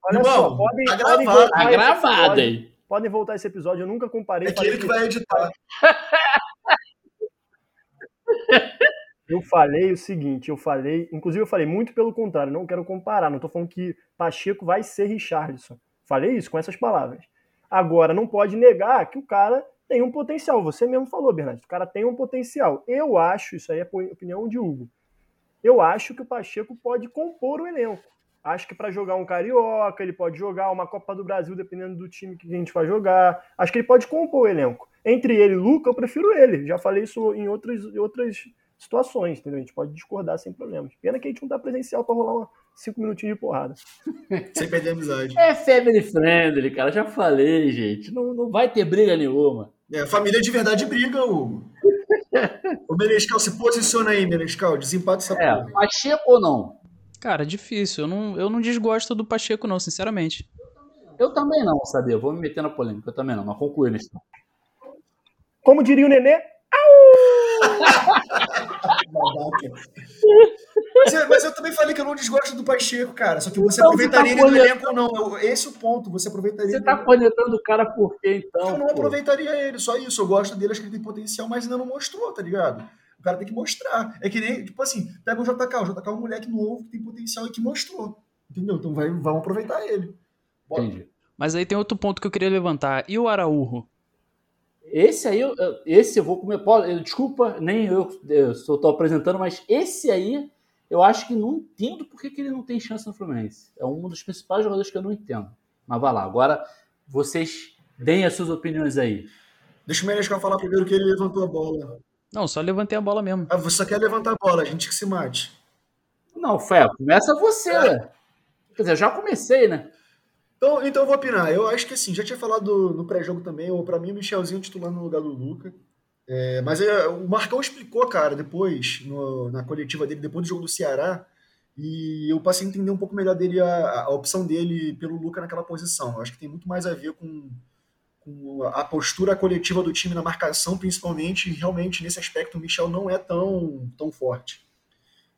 Olha Irmão, só, podem, tá podem voltar tá gravado aí. Podem voltar esse episódio, eu nunca comparei. É que ele que vai editar. Eu falei o seguinte, eu falei, inclusive eu falei muito pelo contrário, não quero comparar, não estou falando que Pacheco vai ser Richardson. Falei isso com essas palavras. Agora, não pode negar que o cara tem um potencial. Você mesmo falou, Bernardo, o cara tem um potencial. Eu acho, isso aí é opinião de Hugo, eu acho que o Pacheco pode compor o elenco. Acho que para jogar um Carioca, ele pode jogar uma Copa do Brasil, dependendo do time que a gente vai jogar. Acho que ele pode compor o elenco. Entre ele e Luca, eu prefiro ele. Já falei isso em outros, em outros situações, entendeu? A gente pode discordar sem problemas. Pena que a gente não tá presencial para rolar uma, cinco minutinhos de porrada. Sem perder a amizade. É family friendly, cara. Já falei, gente. Não, não vai ter briga nenhuma. É, família de verdade briga, Hugo. o Menescal, se posiciona aí, Menescal. Desempata essa é, porra. Pacheco ou não? Cara, difícil. Eu não, eu não desgosto do Pacheco, não, sinceramente. Eu também não, sabia? Vou me meter na polêmica. Eu também não, mas concluir nesse Como diria o Nenê, mas, eu, mas, eu também falei que eu não desgosto do Pacheco, cara. Só que você então, aproveitaria você tá ele no elenco ou não. Esse é o ponto. Você aproveitaria. Você tá conectando o cara por quê, então? Eu não pô? aproveitaria ele, só isso. Eu gosto dele, acho que ele tem potencial, mas ainda não mostrou, tá ligado? O cara tem que mostrar. É que nem, tipo assim, pega o JK. O JK é um moleque novo que tem potencial e que mostrou. Entendeu? Então vai, vamos aproveitar ele. Bora. Entendi. Mas aí tem outro ponto que eu queria levantar. E o Araújo? Esse aí, esse eu vou comer. Desculpa, nem eu, eu estou apresentando, mas esse aí eu acho que não entendo por que, que ele não tem chance no Fluminense. É um dos principais jogadores que eu não entendo. Mas vai lá, agora vocês deem as suas opiniões aí. Deixa o Menescal falar primeiro que ele levantou a bola. Não, só levantei a bola mesmo. Ah, você só quer levantar a bola, a gente que se mate. Não, Fé, começa você, é. Quer dizer, eu já comecei, né? Então, então eu vou opinar. Eu acho que assim, já tinha falado no pré-jogo também, ou para mim o Michelzinho titular no lugar do Luca. É, mas é, o Marcão explicou, cara, depois, no, na coletiva dele, depois do jogo do Ceará, e eu passei a entender um pouco melhor dele, a, a opção dele pelo Luca naquela posição. Eu acho que tem muito mais a ver com, com, a postura coletiva do time na marcação, principalmente, e realmente nesse aspecto o Michel não é tão, tão forte.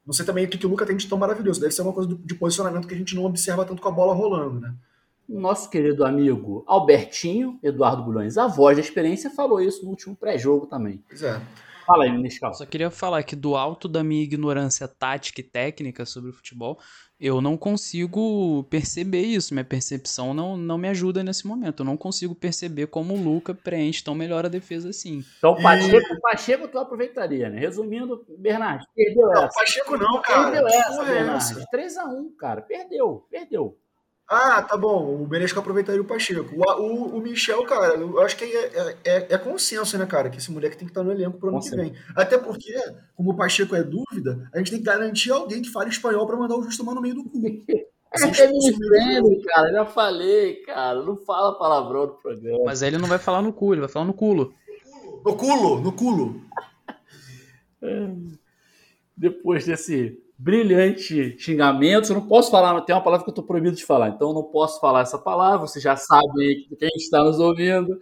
Não sei também o que, que o Luca tem de tão maravilhoso. Deve ser uma coisa de posicionamento que a gente não observa tanto com a bola rolando, né? nosso querido amigo Albertinho, Eduardo Bulhões, a voz da experiência, falou isso no último pré-jogo também. Pois é. Fala aí, Nescau. Só queria falar que do alto da minha ignorância tática e técnica sobre o futebol, eu não consigo perceber isso. Minha percepção não, não me ajuda nesse momento. Eu não consigo perceber como o Luca preenche tão melhor a defesa assim. Então, o Pacheco, e... Pacheco tu aproveitaria, né? Resumindo, Bernardo, perdeu essa. Não, Pacheco não, cara. Perdeu essa, é Bernardo. 3x1, cara. Perdeu, perdeu. Ah, tá bom. O Benesco aproveitaria o Pacheco. O, o, o, Michel, cara, eu acho que é, é, é, é, consenso, né, cara? Que esse moleque tem que estar no elenco pro ano que vem. Até porque, como o Pacheco é dúvida, a gente tem que garantir alguém que fale espanhol para mandar o justo tomar no meio do cu. É que é me cara. Já falei, cara. Não fala palavrão no programa. Mas aí ele não vai falar no cu, ele vai falar no culo. No culo, no culo. Depois desse brilhante xingamento. Eu não posso falar, tem uma palavra que eu estou proibido de falar, então eu não posso falar essa palavra. Você já sabe quem está nos ouvindo.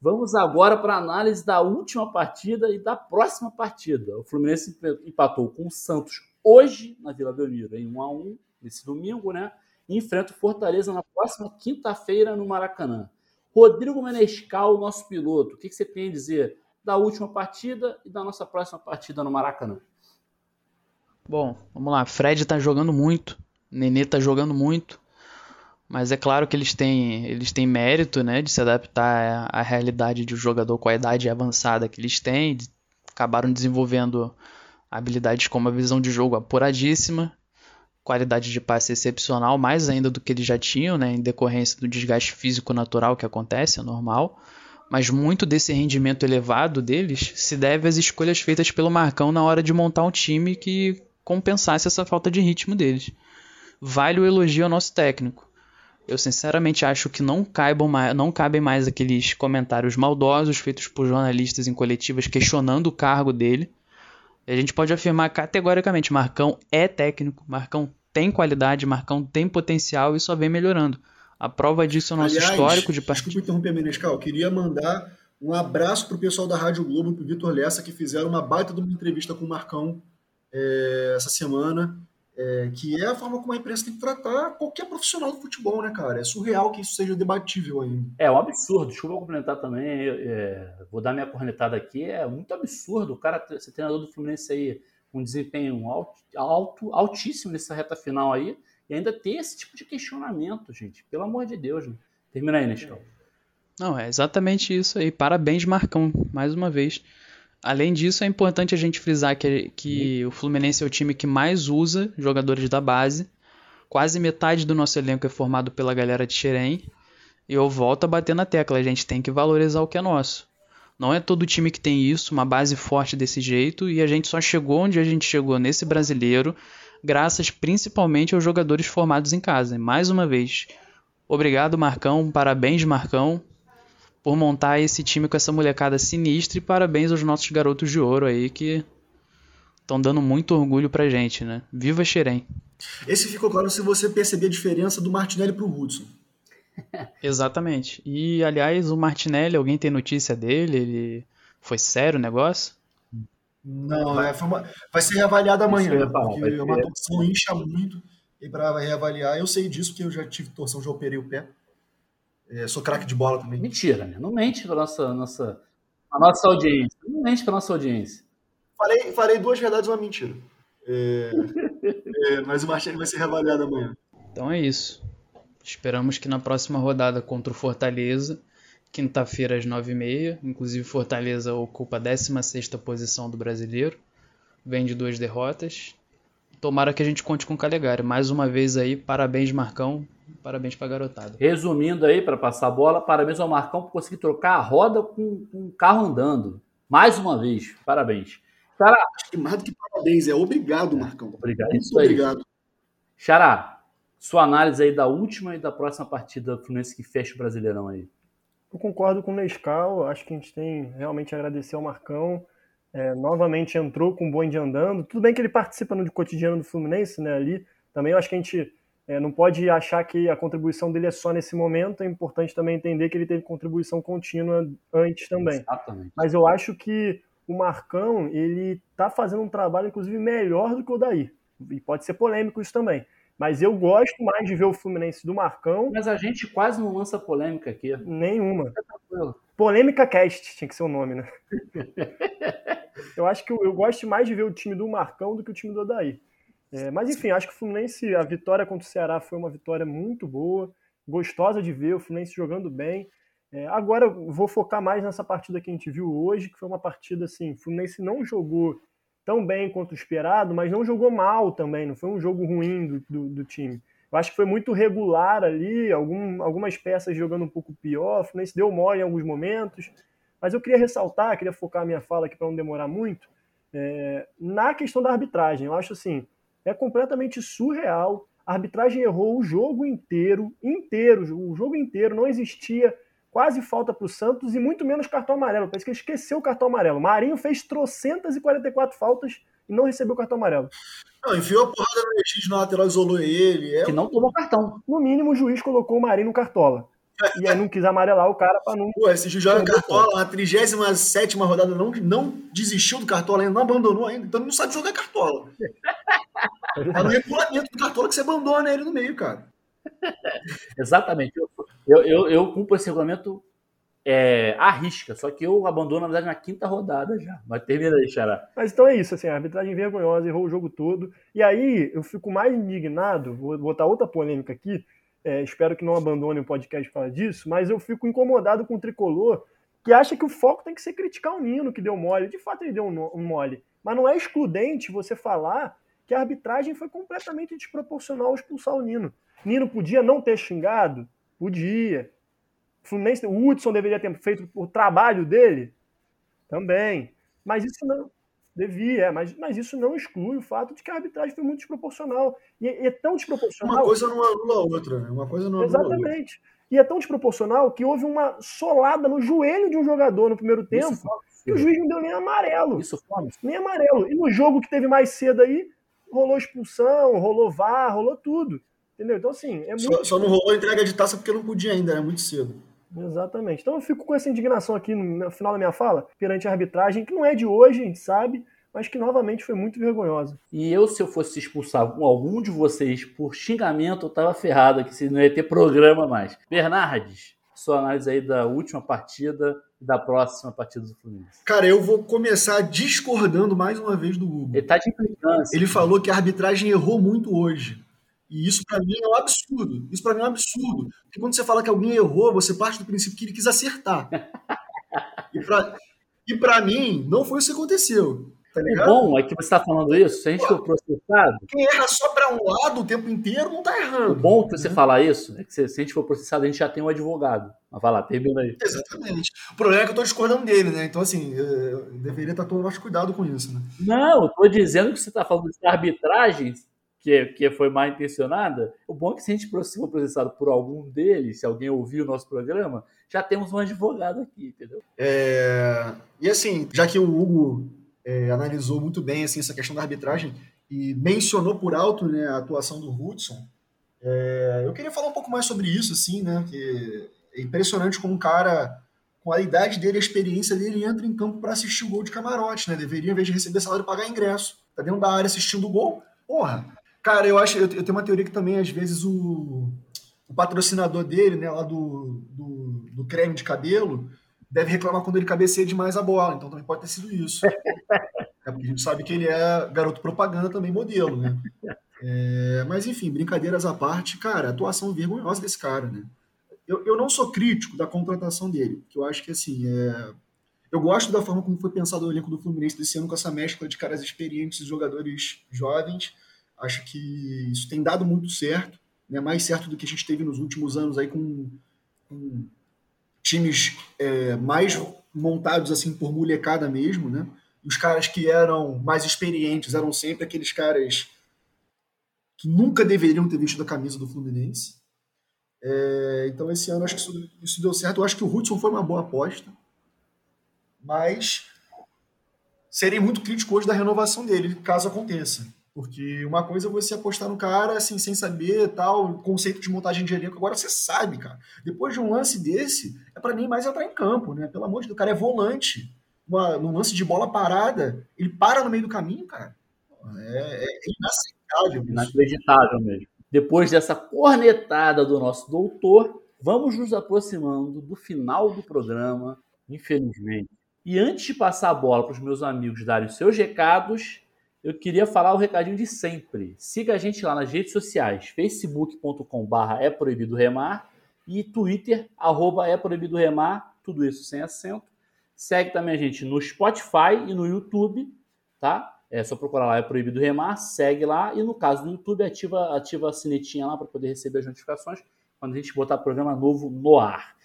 Vamos agora para a análise da última partida e da próxima partida. O Fluminense empatou com o Santos hoje na Vila Belmiro, em 1 a 1 nesse domingo, né? E enfrenta o Fortaleza na próxima quinta-feira no Maracanã. Rodrigo Menescal, nosso piloto, o que você tem a dizer da última partida e da nossa próxima partida no Maracanã? Bom, vamos lá. Fred tá jogando muito. Nenê tá jogando muito. Mas é claro que eles têm, eles têm mérito né, de se adaptar à realidade de um jogador com a idade avançada que eles têm. Acabaram desenvolvendo habilidades como a visão de jogo apuradíssima, qualidade de passe excepcional, mais ainda do que eles já tinham, né, em decorrência do desgaste físico natural que acontece, é normal. Mas muito desse rendimento elevado deles se deve às escolhas feitas pelo Marcão na hora de montar um time que compensasse essa falta de ritmo deles. Vale o elogio ao nosso técnico. Eu sinceramente acho que não, caibam mais, não cabem mais aqueles comentários maldosos feitos por jornalistas em coletivas questionando o cargo dele. A gente pode afirmar categoricamente: Marcão é técnico, Marcão tem qualidade, Marcão tem potencial e só vem melhorando. A prova disso é o nosso Aliás, histórico de partida. Desculpa interromper, Menescal. Queria mandar um abraço pro pessoal da Rádio Globo, pro Vitor Lessa, que fizeram uma baita de uma entrevista com o Marcão é, essa semana, é, que é a forma como a imprensa tem que tratar qualquer profissional do futebol, né, cara? É surreal que isso seja debatível ainda. É um absurdo, desculpa complementar também, é, vou dar minha cornetada aqui, é muito absurdo o cara ser treinador do Fluminense aí com um desempenho alto, alto, altíssimo nessa reta final aí, e ainda ter esse tipo de questionamento, gente. Pelo amor de Deus, né? Termina aí, Nescau. Não, é exatamente isso aí. Parabéns, Marcão, mais uma vez. Além disso, é importante a gente frisar que, que o Fluminense é o time que mais usa jogadores da base. Quase metade do nosso elenco é formado pela galera de Xerém. E eu volto a bater na tecla, a gente tem que valorizar o que é nosso. Não é todo time que tem isso, uma base forte desse jeito, e a gente só chegou onde a gente chegou nesse brasileiro, graças principalmente aos jogadores formados em casa. Mais uma vez, obrigado Marcão, parabéns Marcão, por montar esse time com essa molecada sinistra, e parabéns aos nossos garotos de ouro aí que estão dando muito orgulho pra gente, né? Viva Xerém! Esse ficou claro se você perceber a diferença do Martinelli pro Hudson. Exatamente. E, aliás, o Martinelli, alguém tem notícia dele? Ele foi sério o negócio? Não, é, uma, vai ser reavaliado amanhã, falar, porque é uma torção incha muito e para reavaliar, eu sei disso, porque eu já tive torção, já operei o pé. É, sou craque de bola também. Mentira, né? Não mente para nossa, nossa, a nossa audiência. Não mente para nossa audiência. Falei, falei duas verdades e uma mentira. É, é, mas o Martinelli vai ser reavaliado amanhã. Então é isso. Esperamos que na próxima rodada contra o Fortaleza, quinta-feira às 9h30, inclusive Fortaleza ocupa a 16 posição do brasileiro, vem de duas derrotas. Tomara que a gente conte com o Calegari. Mais uma vez aí, parabéns Marcão, parabéns pra garotada. Resumindo aí, para passar a bola, parabéns ao Marcão por conseguir trocar a roda com, com o carro andando. Mais uma vez, parabéns. Cara, acho que mais do que parabéns, é obrigado, Marcão. Obrigado. Muito Isso aí. obrigado. Xará, sua análise aí da última e da próxima partida do Fluminense que fecha o Brasileirão aí. Eu concordo com o Nescau, acho que a gente tem realmente a agradecer ao Marcão. É, novamente entrou com o bonde andando. Tudo bem que ele participa no cotidiano do Fluminense, né? Ali também eu acho que a gente é, não pode achar que a contribuição dele é só nesse momento. É importante também entender que ele teve contribuição contínua antes também. Exatamente. Mas eu acho que o Marcão ele está fazendo um trabalho, inclusive, melhor do que o Daí. E pode ser polêmico isso também. Mas eu gosto mais de ver o Fluminense do Marcão. Mas a gente quase não lança polêmica aqui. Nenhuma. Polêmica Cast tinha que ser o nome, né? eu acho que eu, eu, gosto mais de ver o time do Marcão do que o time do Odaí. É, mas enfim, acho que o Fluminense, a vitória contra o Ceará foi uma vitória muito boa, gostosa de ver, o Fluminense jogando bem. É, agora vou focar mais nessa partida que a gente viu hoje, que foi uma partida assim, o Fluminense não jogou tão bem quanto o esperado, mas não jogou mal também, não foi um jogo ruim do, do, do time. Eu acho que foi muito regular ali, algum, algumas peças jogando um pouco pior, o Fluminense deu mole em alguns momentos, mas eu queria ressaltar, queria focar a minha fala aqui para não demorar muito, é, na questão da arbitragem. Eu acho assim, é completamente surreal. A arbitragem errou o jogo inteiro, inteiro, o jogo inteiro, não existia quase falta para o Santos e muito menos cartão amarelo. Parece que ele esqueceu o cartão amarelo. Marinho fez trocentas e 44 faltas e não recebeu o cartão amarelo. Não, enfiou a porrada no EX na lateral, isolou ele. É... Que não tomou cartão. No mínimo, o juiz colocou o Marinho no cartola. E aí não quis amarelar o cara para não. Pô, esse joga cartola na 37 rodada, não, não desistiu do cartola ainda, não abandonou ainda, então ele não sabe jogar cartola. É no regulamento do cartola que você abandona ele no meio, cara. Exatamente. Eu, eu, eu, eu cumpro esse regulamento é, à risca, só que eu abandono, na verdade, na quinta rodada já. Mas termina aí, Xará. Mas então é isso, assim, a arbitragem vergonhosa, errou o jogo todo. E aí eu fico mais indignado, vou botar outra polêmica aqui, é, espero que não abandone o podcast para disso, mas eu fico incomodado com o tricolor que acha que o foco tem que ser criticar o Nino, que deu mole. De fato, ele deu um mole. Mas não é excludente você falar que a arbitragem foi completamente desproporcional ao expulsar o Nino. Nino podia não ter xingado? Podia. Fluminense, o Hudson deveria ter feito o trabalho dele? Também. Mas isso não. Devia, é, mas, mas isso não exclui o fato de que a arbitragem foi muito desproporcional. E é, tão desproporcional. Uma coisa não anula a outra, né? Uma coisa não anula Exatamente. E é tão desproporcional que houve uma solada no joelho de um jogador no primeiro tempo isso, que o juiz não deu nem amarelo. Isso fome. Nem amarelo. E no jogo que teve mais cedo aí, rolou expulsão, rolou VAR, rolou tudo. Entendeu? Então, assim, é muito. Só, só não rolou entrega de taça porque não podia ainda, é né? muito cedo. Exatamente. Então eu fico com essa indignação aqui no final da minha fala, perante a arbitragem, que não é de hoje, a gente sabe, mas que novamente foi muito vergonhosa. E eu, se eu fosse expulsar algum de vocês por xingamento, eu tava ferrado aqui, se não ia ter programa mais. Bernardes, sua análise aí da última partida e da próxima partida do Fluminense. Cara, eu vou começar discordando mais uma vez do Hugo. Ele tá de implicância. Ele falou que a arbitragem errou muito hoje. E isso para mim é um absurdo. Isso para mim é um absurdo. Porque quando você fala que alguém errou, você parte do princípio que ele quis acertar. e para mim, não foi isso que aconteceu. Tá o bom é que você está falando isso, se a gente for processado. Quem erra só para um lado o tempo inteiro não está errando. O bom que você né? falar isso é que se, a gente for processado, a gente já tem um advogado. Mas vai lá, termina aí. Exatamente. O problema é que eu estou discordando dele, né? Então, assim, eu deveria estar todo mais cuidado com isso, né? Não, eu estou dizendo que você está falando de arbitragem que, que foi mal intencionada. O bom é que se a gente for processado por algum deles, se alguém ouvir o nosso programa, já temos um advogado aqui, entendeu? É... E assim, já que o Hugo é, analisou muito bem assim, essa questão da arbitragem e mencionou por alto né, a atuação do Hudson. É, eu queria falar um pouco mais sobre isso, assim, né? Que é impressionante como um cara, com a idade dele, a experiência dele, entra em campo para assistir o gol de camarote, né? Deveria, em vez de receber salário, pagar ingresso. Tá dentro da área assistindo o gol. Porra! Cara, eu acho, eu, eu tenho uma teoria que também, às vezes, o, o patrocinador dele, né, lá do, do, do creme de cabelo, deve reclamar quando ele cabeceia demais a bola. Então também pode ter sido isso. É porque a gente sabe que ele é garoto propaganda também, modelo, né? É, mas enfim, brincadeiras à parte, cara, atuação vergonhosa desse cara, né? Eu, eu não sou crítico da contratação dele, que eu acho que assim, é... eu gosto da forma como foi pensado o elenco do Fluminense desse ano com essa mescla de caras experientes e jogadores jovens. Acho que isso tem dado muito certo, né? mais certo do que a gente teve nos últimos anos aí com, com times é, mais montados assim por molecada mesmo, né? Os caras que eram mais experientes eram sempre aqueles caras que nunca deveriam ter vestido a camisa do Fluminense. É, então esse ano acho que isso, isso, deu certo. Eu acho que o Hudson foi uma boa aposta, mas serei muito crítico hoje da renovação dele, caso aconteça. Porque uma coisa é você apostar no cara assim, sem saber tal, conceito de montagem de elenco. Agora você sabe, cara. Depois de um lance desse, é para nem mais entrar em campo, né? Pelo amor de Deus, o cara é volante. Uma, num lance de bola parada, ele para no meio do caminho, cara. É, é inaceitável. Inacreditável mesmo. Depois dessa cornetada do nosso doutor, vamos nos aproximando do final do programa, infelizmente. E antes de passar a bola para os meus amigos darem os seus recados, eu queria falar o recadinho de sempre. Siga a gente lá nas redes sociais, facebook.com.br é proibido remar e twitter, arroba é proibido remar, tudo isso sem acento. Segue também a gente no Spotify e no YouTube, tá? É só procurar lá, é proibido remar, segue lá. E no caso do YouTube, ativa, ativa a sinetinha lá para poder receber as notificações quando a gente botar programa novo no ar.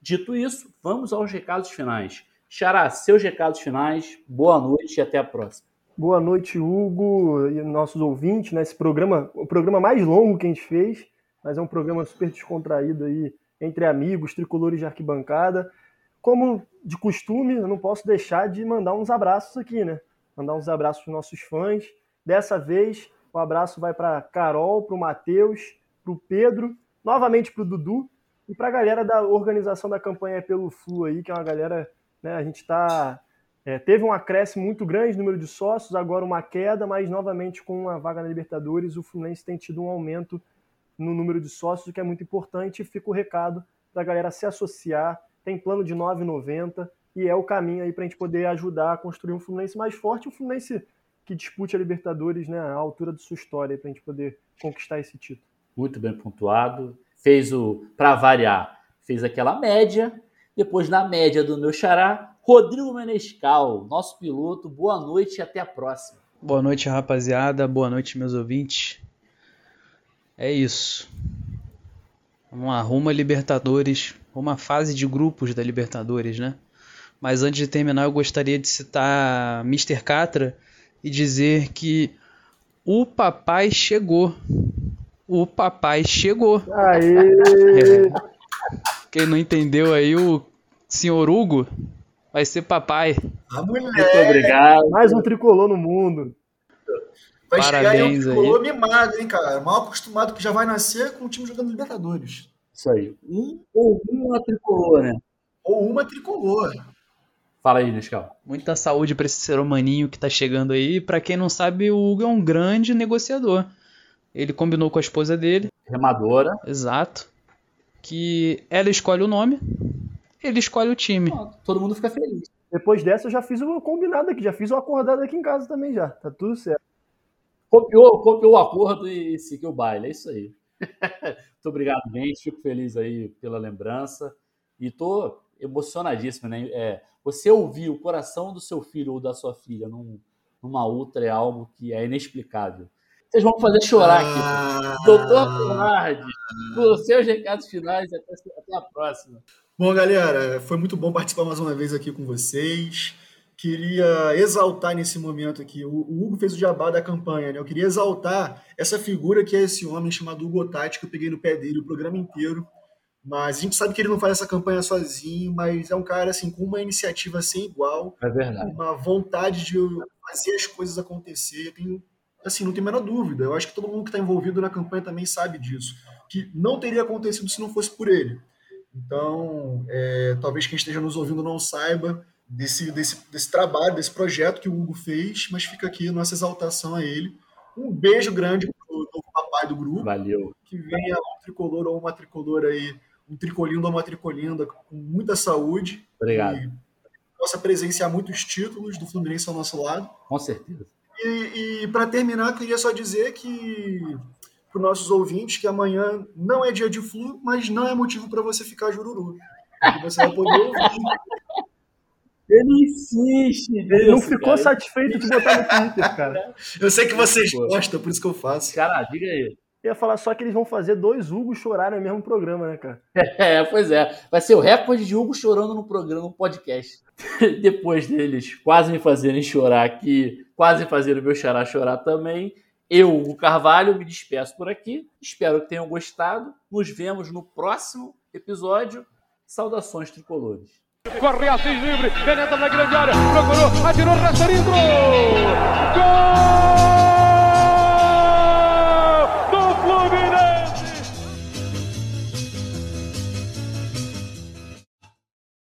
Dito isso, vamos aos recados finais. Xará, seus recados finais, boa noite e até a próxima. Boa noite, Hugo e nossos ouvintes. Né? Esse programa, o programa mais longo que a gente fez, mas é um programa super descontraído aí entre amigos, tricolores de arquibancada. Como de costume, eu não posso deixar de mandar uns abraços aqui, né? Mandar uns abraços para nossos fãs. Dessa vez, o abraço vai para Carol, para o Matheus, para o Pedro, novamente para o Dudu e para a galera da organização da campanha pelo Flu aí, que é uma galera, né? A gente está é, teve um acréscimo muito grande no número de sócios, agora uma queda, mas novamente com uma vaga na Libertadores, o Fluminense tem tido um aumento no número de sócios, o que é muito importante. Fica o recado para a galera se associar. Tem plano de 9,90 e é o caminho aí para a gente poder ajudar a construir um Fluminense mais forte, um Fluminense que dispute a Libertadores né, à altura de sua história, para a gente poder conquistar esse título. Muito bem pontuado. Fez o, para variar, fez aquela média. Depois, na média do meu xará, Rodrigo Menescal, nosso piloto. Boa noite e até a próxima. Boa noite, rapaziada. Boa noite, meus ouvintes. É isso. Vamos lá, rumo a Libertadores, uma fase de grupos da Libertadores, né? Mas antes de terminar, eu gostaria de citar Mr. Catra e dizer que o papai chegou. O papai chegou. Aê! É. Quem não entendeu aí, o senhor Hugo Vai ser papai. A mulher. Muito obrigado. Mais um tricolor no mundo. Vai Parabéns chegar aí um tricolor aí. mimado, hein, cara? Mal acostumado que já vai nascer com o time jogando Libertadores. Isso aí. Um ou uma tricolor, né? Ou uma tricolor. Fala aí, Nescau. Muita saúde para esse ser humaninho que tá chegando aí. Para quem não sabe, o Hugo é um grande negociador. Ele combinou com a esposa dele. Remadora. Exato. Que ela escolhe o nome, ele escolhe o time. todo mundo fica feliz. Depois dessa, eu já fiz o combinado aqui, já fiz o acordado aqui em casa também já. Tá tudo certo. Copiou, copiou o acordo e seguiu o baile, é isso aí. Muito obrigado, gente. Fico feliz aí pela lembrança. E tô emocionadíssimo, né? É, você ouvir o coração do seu filho ou da sua filha num, numa ultra é algo que é inexplicável. Vocês vão fazer chorar aqui. Ah... Doutor Conrad, por seus recados finais, até, até a próxima. Bom, galera, foi muito bom participar mais uma vez aqui com vocês. Queria exaltar nesse momento aqui, o, Hugo fez o jabá da campanha, né? Eu queria exaltar essa figura que é esse homem chamado Hugo Tati, que eu peguei no pé dele o programa inteiro. Mas a gente sabe que ele não faz essa campanha sozinho, mas é um cara assim com uma iniciativa sem igual, é verdade. uma vontade de fazer as coisas acontecer. Eu tenho assim, não tem a menor dúvida. Eu acho que todo mundo que está envolvido na campanha também sabe disso. Que não teria acontecido se não fosse por ele. Então, é, talvez quem esteja nos ouvindo não saiba desse, desse, desse trabalho, desse projeto que o Hugo fez, mas fica aqui a nossa exaltação a ele. Um beijo grande para o novo papai do grupo. Valeu. Que venha um tricolor ou uma tricolor aí, um tricolindo ou uma tricolinda com muita saúde. Obrigado. E possa presenciar muitos títulos do Fluminense ao nosso lado. Com certeza. E, e para terminar, queria só dizer que para os nossos ouvintes que amanhã não é dia de flu, mas não é motivo para você ficar jururu. Você vai poder ouvir. Ele insiste. Ele não ficou cara. satisfeito de botar no Twitter, cara. Eu sei que vocês gostam, por isso que eu faço. Cara, diga aí. Eu ia falar só que eles vão fazer dois Hugo chorarem no mesmo programa, né, cara? É, pois é. Vai ser o recorde de Hugo chorando no programa, no podcast. Depois deles quase me fazerem chorar aqui, quase fazerem o meu xará chorar também. Eu, Hugo Carvalho, me despeço por aqui. Espero que tenham gostado. Nos vemos no próximo episódio. Saudações tricolores. Corre Assis livre, penetra na grande área, procurou, atirou, rastreiro, gol!